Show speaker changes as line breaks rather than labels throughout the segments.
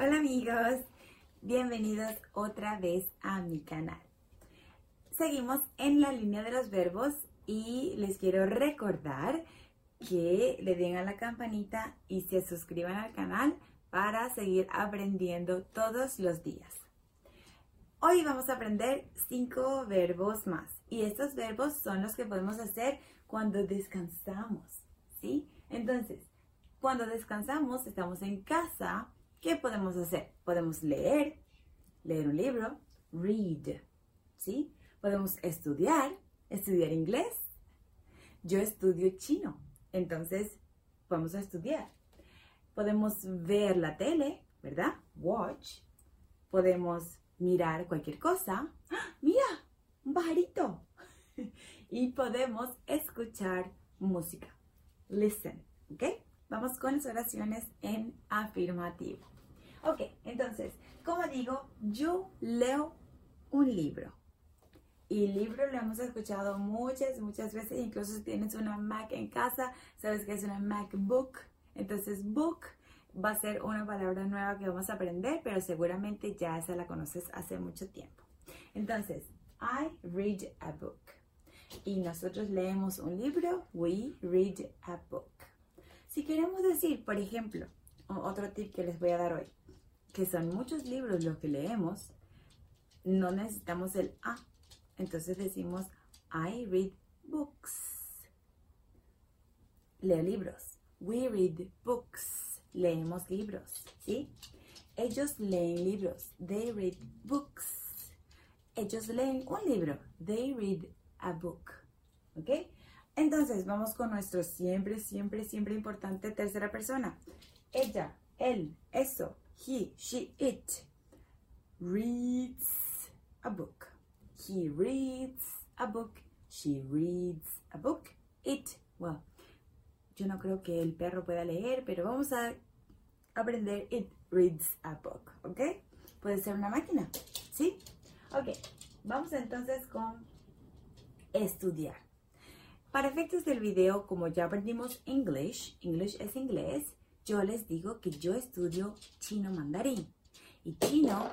Hola amigos, bienvenidos otra vez a mi canal. Seguimos en la línea de los verbos y les quiero recordar que le den a la campanita y se suscriban al canal para seguir aprendiendo todos los días. Hoy vamos a aprender cinco verbos más y estos verbos son los que podemos hacer cuando descansamos, ¿sí? Entonces, cuando descansamos, estamos en casa, ¿qué podemos hacer? Podemos leer, leer un libro, read, ¿sí? Podemos estudiar, estudiar inglés. Yo estudio chino, entonces vamos a estudiar. Podemos ver la tele, ¿verdad? Watch. Podemos mirar cualquier cosa. ¡Ah! ¡Mira! Un pajarito. y podemos escuchar música. Listen, ¿ok? Vamos con las oraciones en afirmativo. Ok, entonces, como digo, yo leo un libro. Y libro lo hemos escuchado muchas, muchas veces. Incluso si tienes una Mac en casa, sabes que es una MacBook. Entonces, book va a ser una palabra nueva que vamos a aprender, pero seguramente ya esa la conoces hace mucho tiempo. Entonces, I read a book. Y nosotros leemos un libro, we read a book. Si queremos decir, por ejemplo, otro tip que les voy a dar hoy, que son muchos libros los que leemos, no necesitamos el a. Entonces decimos, I read books. Leo libros. We read books. Leemos libros, ¿sí? Ellos leen libros. They read books. Ellos leen un libro. They read a book. ¿Ok? Entonces, vamos con nuestro siempre, siempre, siempre importante tercera persona. Ella, él, eso, he, she, it. Reads a book. He reads a book. She reads a book. It, well, yo no creo que el perro pueda leer, pero vamos a aprender it reads a book, ¿ok? Puede ser una máquina, ¿sí? Ok, vamos entonces con estudiar. Para efectos del video, como ya aprendimos English, English es inglés, yo les digo que yo estudio chino mandarín. Y chino,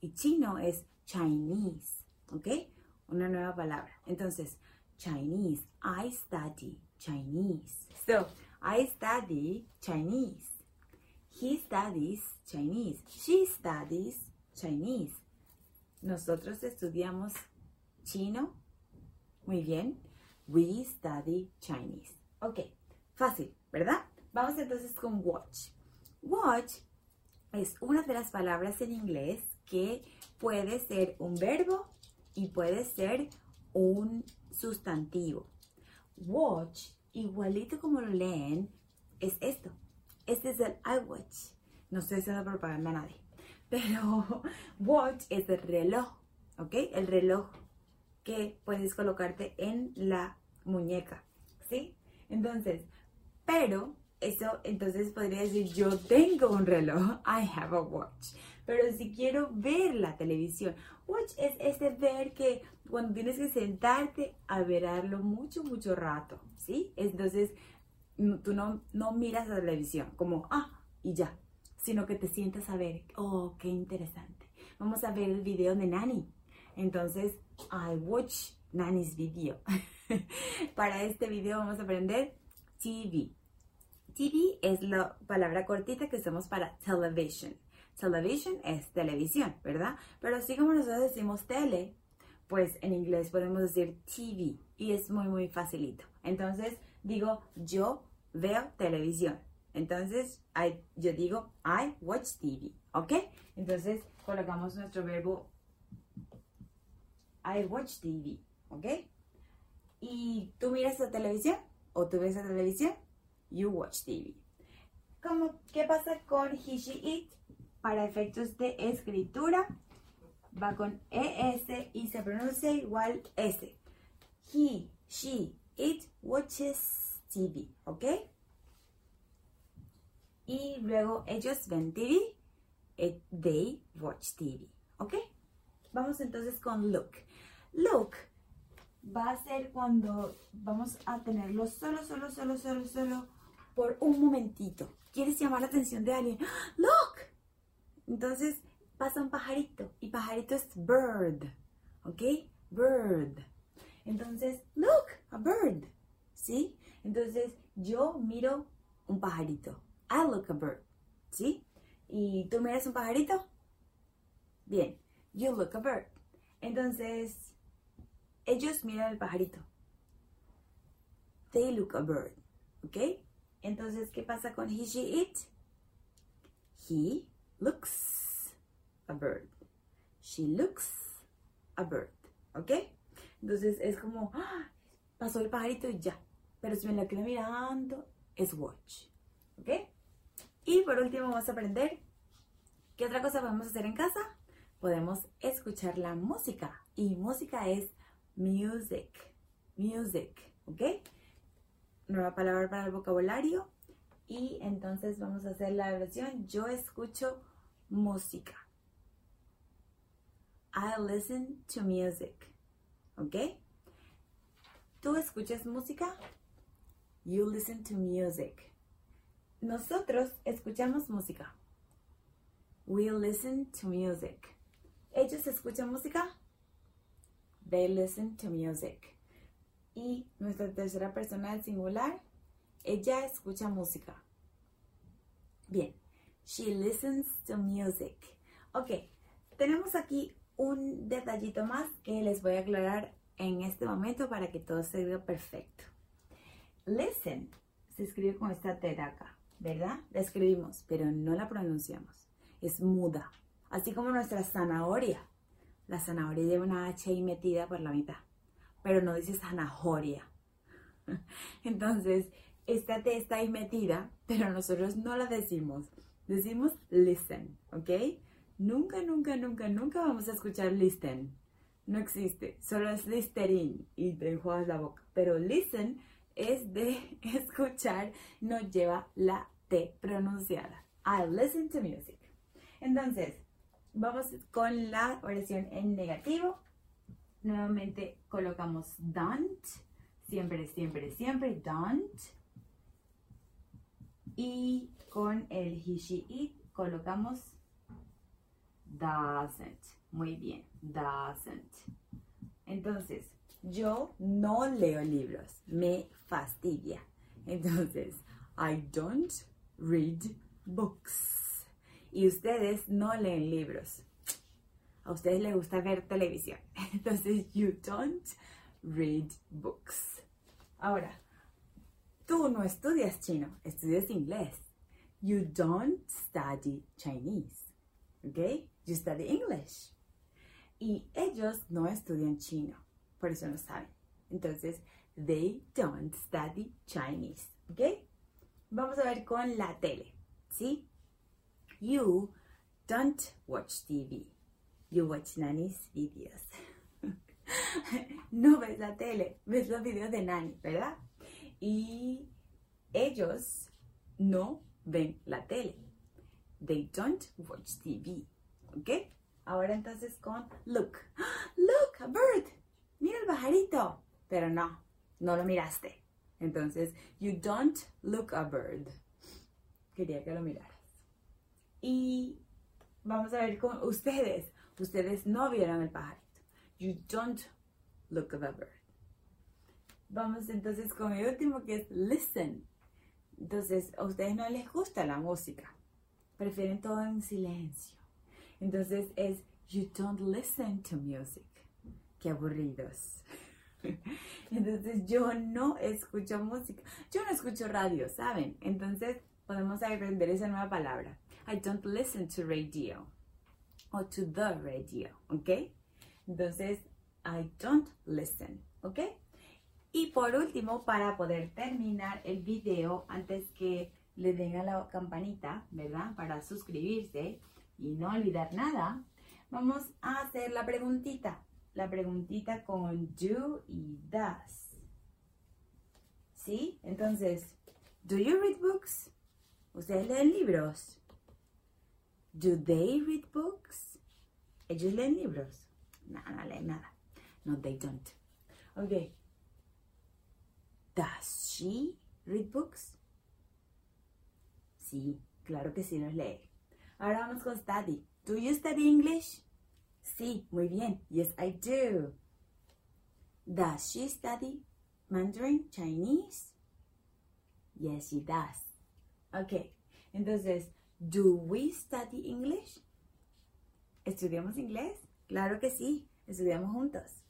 y chino es Chinese, ¿ok? Una nueva palabra. Entonces, Chinese, I study Chinese. So, I study Chinese. He studies Chinese. She studies Chinese. Nosotros estudiamos chino. Muy bien. We study Chinese. Ok, fácil, ¿verdad? Vamos entonces con watch. Watch es una de las palabras en inglés que puede ser un verbo y puede ser un sustantivo. Watch, igualito como lo leen, es esto. Este es el I watch. No estoy haciendo propaganda a nadie. Pero watch es el reloj, ¿ok? El reloj que puedes colocarte en la muñeca, ¿sí? Entonces, pero eso entonces podría decir yo tengo un reloj, I have a watch. Pero si quiero ver la televisión, watch es ese ver que cuando tienes que sentarte a verlo mucho, mucho rato, ¿sí? Entonces, tú no, no miras la televisión como, ah, y ya, sino que te sientas a ver, oh, qué interesante. Vamos a ver el video de Nani. Entonces, I watch Nani's video. Para este video vamos a aprender TV. TV es la palabra cortita que usamos para television. Television es televisión, ¿verdad? Pero así como nosotros decimos tele, pues en inglés podemos decir TV y es muy, muy facilito. Entonces digo, yo veo televisión. Entonces yo digo, I watch TV, ¿ok? Entonces colocamos nuestro verbo I watch TV, ¿ok? ¿Y tú miras la televisión? ¿O tú ves la televisión? You watch TV. ¿Cómo, ¿Qué pasa con he, she, it? Para efectos de escritura, va con ES y se pronuncia igual S. He, she, it watches TV, ¿ok? Y luego ellos ven TV, it, they watch TV, ¿ok? Vamos entonces con look. Look va a ser cuando vamos a tenerlo solo, solo, solo, solo, solo por un momentito. quieres llamar la atención de alguien. ¡Look! Entonces pasa un pajarito y pajarito es bird, ¿ok? Bird. Entonces, look, a bird, ¿sí? Entonces yo miro un pajarito. I look a bird, ¿sí? ¿Y tú miras un pajarito? Bien, you look a bird. Entonces, ellos miran el pajarito. They look a bird, ¿ok? Entonces, ¿qué pasa con he, she, it? He looks a bird. She looks a bird, ¿ok? Entonces es como, ¡ah! pasó el pajarito y ya. Pero si me la quedo mirando, es watch, ¿ok? Y por último vamos a aprender qué otra cosa podemos hacer en casa. Podemos escuchar la música y música es music, music, ¿ok? Nueva palabra para el vocabulario y entonces vamos a hacer la oración. Yo escucho música. I listen to music, ¿ok? ¿Tú escuchas música? You listen to music. Nosotros escuchamos música. We listen to music. Ellos escuchan música. They listen to music. Y nuestra tercera persona del singular, ella escucha música. Bien. She listens to music. Ok, tenemos aquí un detallito más que les voy a aclarar en este momento para que todo se vea perfecto. Listen se escribe con esta T acá. ¿verdad? La escribimos, pero no la pronunciamos. Es muda. Así como nuestra zanahoria. La zanahoria lleva una H ahí metida por la mitad, pero no dice zanahoria. Entonces, esta T está ahí metida, pero nosotros no la decimos. Decimos listen, ¿ok? Nunca, nunca, nunca, nunca vamos a escuchar listen. No existe. Solo es listerine y te enjuagas la boca. Pero listen es de escuchar, no lleva la T pronunciada. I listen to music. Entonces, vamos con la oración en negativo. Nuevamente colocamos don't. Siempre, siempre, siempre don't. Y con el he, she, it colocamos doesn't. Muy bien, doesn't. Entonces, yo no leo libros, me fastidia. Entonces, I don't read books. Y ustedes no leen libros. A ustedes les gusta ver televisión. Entonces, you don't read books. Ahora, tú no estudias chino, estudias inglés. You don't study Chinese. ¿Ok? You study English. Y ellos no estudian chino por eso no saben. Entonces, they don't study Chinese, ¿ok? Vamos a ver con la tele, ¿sí? You don't watch TV. You watch Nani's videos. no ves la tele, ves los videos de Nani, ¿verdad? Y ellos no ven la tele. They don't watch TV, ¿ok? Ahora entonces con look. Look, a bird mira el pajarito. Pero no, no lo miraste. Entonces, you don't look a bird. Quería que lo miraras. Y vamos a ver con ustedes. Ustedes no vieron el pajarito. You don't look at a bird. Vamos entonces con el último que es listen. Entonces, a ustedes no les gusta la música. Prefieren todo en silencio. Entonces es you don't listen to music qué aburridos. Entonces yo no escucho música, yo no escucho radio, ¿saben? Entonces podemos aprender esa nueva palabra. I don't listen to radio o to the radio, ¿ok? Entonces, I don't listen, ¿ok? Y por último, para poder terminar el video, antes que le den a la campanita, ¿verdad? Para suscribirse y no olvidar nada, vamos a hacer la preguntita la preguntita con do y does. ¿Sí? Entonces, do you read books? ¿Ustedes leen libros? Do they read books? ¿Ellos leen libros? No, no leen nada. No, they don't. Ok. Does she read books? Sí, claro que sí nos lee. Ahora vamos con study. Do you study English? Sí, muy bien. Yes, I do. Does she study Mandarin Chinese? Yes, she does. Ok, entonces, do we study English? ¿Estudiamos inglés? Claro que sí, estudiamos juntos.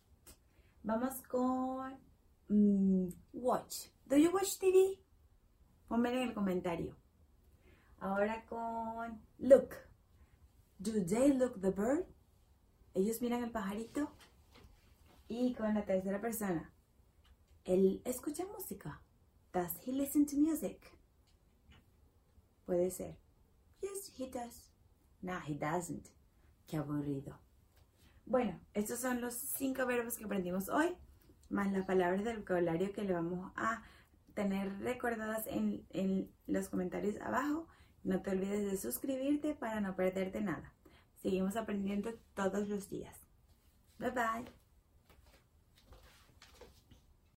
Vamos con mm, watch. Do you watch TV? Ponme en el comentario. Ahora con look. Do they look the bird? Ellos miran el pajarito. Y con la tercera persona. Él escucha música. Does he listen to music? Puede ser. He does. No, he doesn't. Qué aburrido. Bueno, estos son los cinco verbos que aprendimos hoy, más las palabras del vocabulario que le vamos a tener recordadas en los comentarios abajo. No te olvides de suscribirte para no perderte nada. Seguimos aprendiendo todos los días. Bye bye.